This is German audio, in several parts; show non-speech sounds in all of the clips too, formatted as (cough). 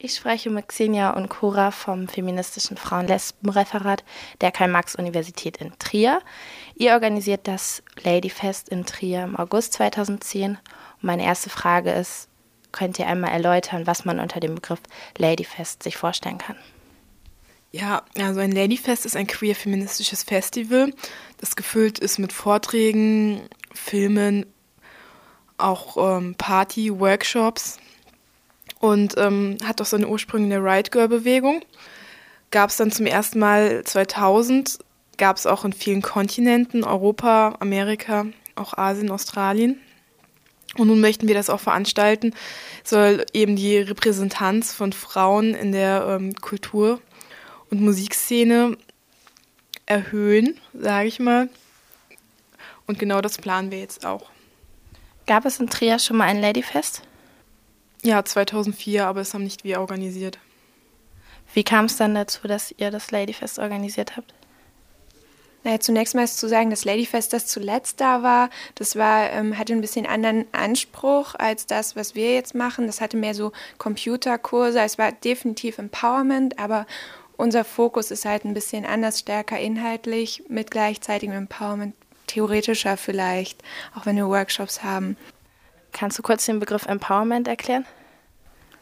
Ich spreche mit Xenia und Cora vom feministischen Frauen-Lesben-Referat der Karl-Marx-Universität in Trier. Ihr organisiert das Ladyfest in Trier im August 2010. Und meine erste Frage ist, könnt ihr einmal erläutern, was man unter dem Begriff Ladyfest sich vorstellen kann? Ja, also ein Ladyfest ist ein queer-feministisches Festival, das gefüllt ist mit Vorträgen, Filmen, auch ähm, Party, Workshops und ähm, hat auch seine Ursprünge in der Right Girl Bewegung. Gab es dann zum ersten Mal 2000, gab es auch in vielen Kontinenten, Europa, Amerika, auch Asien, Australien. Und nun möchten wir das auch veranstalten, soll eben die Repräsentanz von Frauen in der ähm, Kultur- und Musikszene erhöhen, sage ich mal. Und genau das planen wir jetzt auch. Gab es in Trier schon mal ein Ladyfest? Ja, 2004, aber es haben nicht wir organisiert. Wie kam es dann dazu, dass ihr das Ladyfest organisiert habt? Naja, zunächst mal ist zu sagen, das Ladyfest, das zuletzt da war, das war, ähm, hatte ein bisschen anderen Anspruch als das, was wir jetzt machen. Das hatte mehr so Computerkurse. Es war definitiv Empowerment, aber unser Fokus ist halt ein bisschen anders, stärker inhaltlich, mit gleichzeitigem Empowerment, theoretischer vielleicht, auch wenn wir Workshops haben. Kannst du kurz den Begriff Empowerment erklären?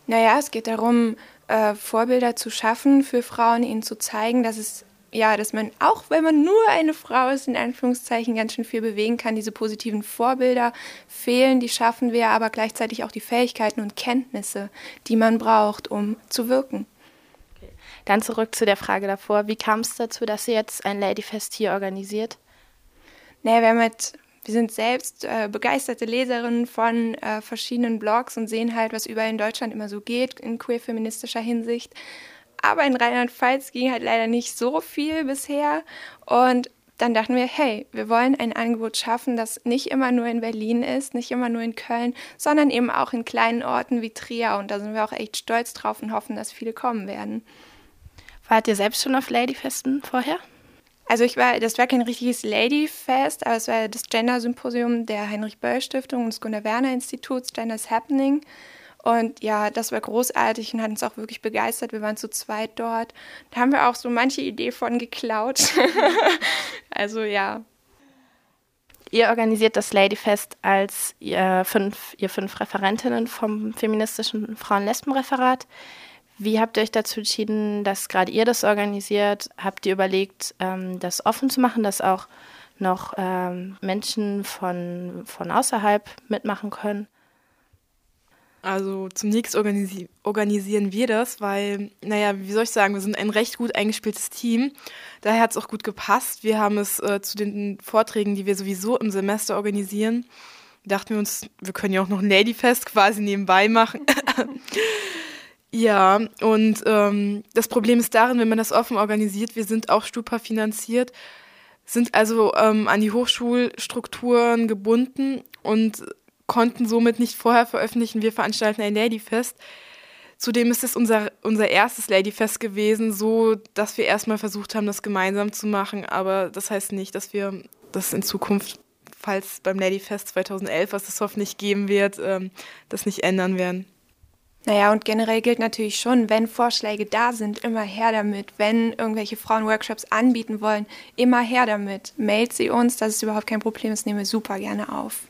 Naja, es geht darum, äh, Vorbilder zu schaffen für Frauen, ihnen zu zeigen, dass es ja, dass man auch, wenn man nur eine Frau ist, in Anführungszeichen ganz schön viel bewegen kann. Diese positiven Vorbilder fehlen, die schaffen wir, aber gleichzeitig auch die Fähigkeiten und Kenntnisse, die man braucht, um zu wirken. Okay. Dann zurück zu der Frage davor. Wie kam es dazu, dass ihr jetzt ein Ladyfest hier organisiert? Naja, wir haben halt wir sind selbst äh, begeisterte Leserinnen von äh, verschiedenen Blogs und sehen halt, was überall in Deutschland immer so geht in queer-feministischer Hinsicht. Aber in Rheinland-Pfalz ging halt leider nicht so viel bisher. Und dann dachten wir, hey, wir wollen ein Angebot schaffen, das nicht immer nur in Berlin ist, nicht immer nur in Köln, sondern eben auch in kleinen Orten wie Trier. Und da sind wir auch echt stolz drauf und hoffen, dass viele kommen werden. Wart ihr selbst schon auf Ladyfesten vorher? Also ich war, das war kein richtiges Ladyfest, aber es war das Gender-Symposium der Heinrich-Böll-Stiftung und des Gunnar-Werner-Instituts, Gender's Happening. Und ja, das war großartig und hat uns auch wirklich begeistert. Wir waren zu zweit dort. Da haben wir auch so manche Idee von geklaut. (laughs) also ja. Ihr organisiert das Ladyfest als ihr fünf, ihr fünf Referentinnen vom feministischen Frauen-Lesben-Referat. Wie habt ihr euch dazu entschieden, dass gerade ihr das organisiert? Habt ihr überlegt, ähm, das offen zu machen, dass auch noch ähm, Menschen von, von außerhalb mitmachen können? Also zunächst organisi organisieren wir das, weil, naja, wie soll ich sagen, wir sind ein recht gut eingespieltes Team. Daher hat es auch gut gepasst. Wir haben es äh, zu den Vorträgen, die wir sowieso im Semester organisieren, dachten wir uns, wir können ja auch noch ein Ladyfest quasi nebenbei machen. (laughs) Ja, und ähm, das Problem ist darin, wenn man das offen organisiert, wir sind auch Stupa finanziert, sind also ähm, an die Hochschulstrukturen gebunden und konnten somit nicht vorher veröffentlichen, wir veranstalten ein Ladyfest. Zudem ist es unser, unser erstes Ladyfest gewesen, so dass wir erstmal versucht haben, das gemeinsam zu machen. Aber das heißt nicht, dass wir das in Zukunft, falls beim Ladyfest 2011, was es hoffentlich geben wird, ähm, das nicht ändern werden. Naja, und generell gilt natürlich schon, wenn Vorschläge da sind, immer her damit. Wenn irgendwelche Frauen Workshops anbieten wollen, immer her damit. Mailt sie uns, das ist überhaupt kein Problem, das nehmen wir super gerne auf.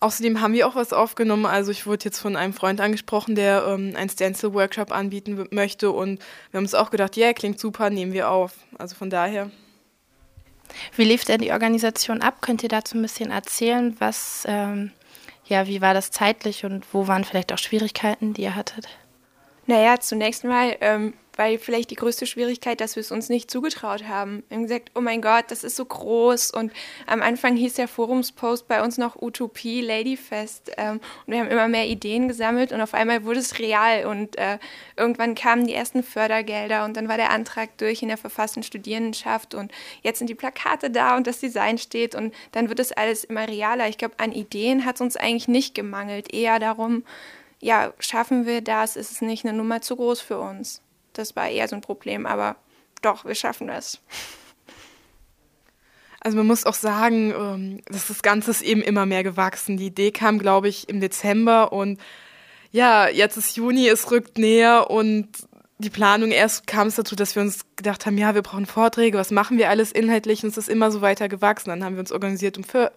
Außerdem haben wir auch was aufgenommen. Also ich wurde jetzt von einem Freund angesprochen, der ähm, einen Stencil-Workshop anbieten möchte. Und wir haben uns auch gedacht, ja, yeah, klingt super, nehmen wir auf. Also von daher. Wie lief denn die Organisation ab? Könnt ihr dazu ein bisschen erzählen, was ähm, ja, wie war das zeitlich und wo waren vielleicht auch Schwierigkeiten, die ihr hattet? Naja, zunächst mal ähm, war vielleicht die größte Schwierigkeit, dass wir es uns nicht zugetraut haben. Wir haben gesagt, oh mein Gott, das ist so groß. Und am Anfang hieß der Forumspost bei uns noch Utopie Ladyfest. Ähm, und wir haben immer mehr Ideen gesammelt und auf einmal wurde es real. Und äh, irgendwann kamen die ersten Fördergelder und dann war der Antrag durch in der verfassten Studierendenschaft und jetzt sind die Plakate da und das Design steht und dann wird es alles immer realer. Ich glaube, an Ideen hat es uns eigentlich nicht gemangelt. Eher darum, ja, schaffen wir das? Ist es nicht eine Nummer zu groß für uns? Das war eher so ein Problem, aber doch, wir schaffen das. Also man muss auch sagen, ähm, dass das Ganze ist eben immer mehr gewachsen. Die Idee kam, glaube ich, im Dezember und ja, jetzt ist Juni, es rückt näher und die Planung erst kam es dazu, dass wir uns gedacht haben, ja, wir brauchen Vorträge, was machen wir alles inhaltlich und es ist immer so weiter gewachsen. Dann haben wir uns organisiert und für,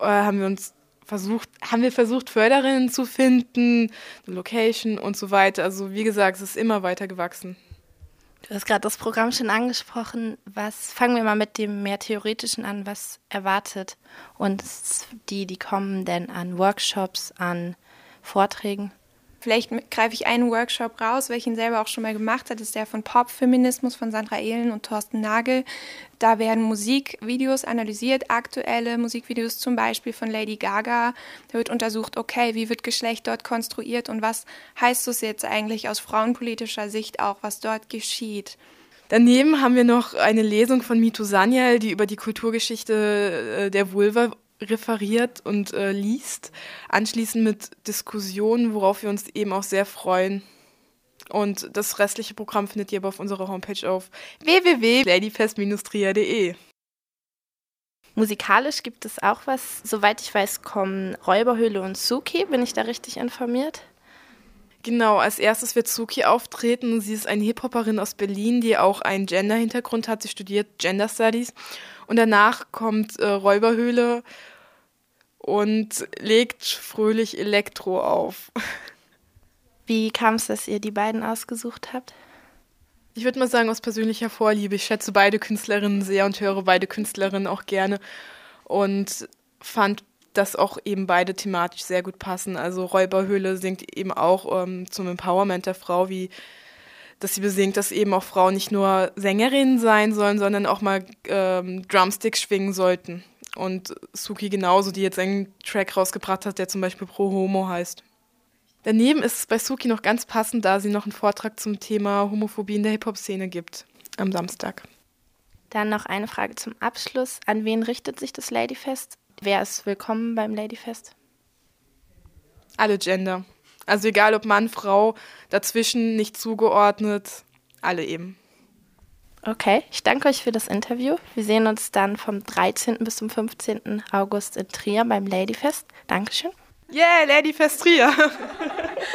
äh, haben wir uns versucht, haben wir versucht, Förderinnen zu finden, eine Location und so weiter. Also wie gesagt, es ist immer weiter gewachsen. Du hast gerade das Programm schon angesprochen. Was fangen wir mal mit dem mehr theoretischen an? Was erwartet uns die, die kommen denn an Workshops, an Vorträgen? Vielleicht greife ich einen Workshop raus, welchen selber auch schon mal gemacht hat. Ist der von Popfeminismus von Sandra Ehlen und Thorsten Nagel. Da werden Musikvideos analysiert, aktuelle Musikvideos zum Beispiel von Lady Gaga. Da wird untersucht, okay, wie wird Geschlecht dort konstruiert und was heißt es jetzt eigentlich aus frauenpolitischer Sicht auch, was dort geschieht. Daneben haben wir noch eine Lesung von Mito Sanyal, die über die Kulturgeschichte äh, der Vulva referiert und äh, liest. Anschließend mit Diskussionen, worauf wir uns eben auch sehr freuen. Und das restliche Programm findet ihr aber auf unserer Homepage auf www.ladyfest-tria.de. Musikalisch gibt es auch was. Soweit ich weiß, kommen Räuberhöhle und Suki. Bin ich da richtig informiert? Genau, als erstes wird Suki auftreten. Sie ist eine Hip-Hopperin aus Berlin, die auch einen Gender-Hintergrund hat. Sie studiert Gender Studies. Und danach kommt äh, Räuberhöhle und legt fröhlich Elektro auf. (laughs) Wie kam es, dass ihr die beiden ausgesucht habt? Ich würde mal sagen, aus persönlicher Vorliebe. Ich schätze beide Künstlerinnen sehr und höre beide Künstlerinnen auch gerne. Und fand, dass auch eben beide thematisch sehr gut passen. Also Räuberhöhle singt eben auch ähm, zum Empowerment der Frau, wie dass sie besingt, dass eben auch Frauen nicht nur Sängerinnen sein sollen, sondern auch mal ähm, Drumsticks schwingen sollten. Und Suki genauso, die jetzt einen Track rausgebracht hat, der zum Beispiel Pro Homo heißt. Daneben ist es bei Suki noch ganz passend, da sie noch einen Vortrag zum Thema Homophobie in der Hip-Hop-Szene gibt am Samstag. Dann noch eine Frage zum Abschluss. An wen richtet sich das Ladyfest? Wer ist willkommen beim Ladyfest? Alle Gender. Also egal ob Mann, Frau, dazwischen nicht zugeordnet, alle eben. Okay, ich danke euch für das Interview. Wir sehen uns dann vom 13. bis zum 15. August in Trier beim Ladyfest. Dankeschön. Yeah, Ladyfest Trier. (laughs)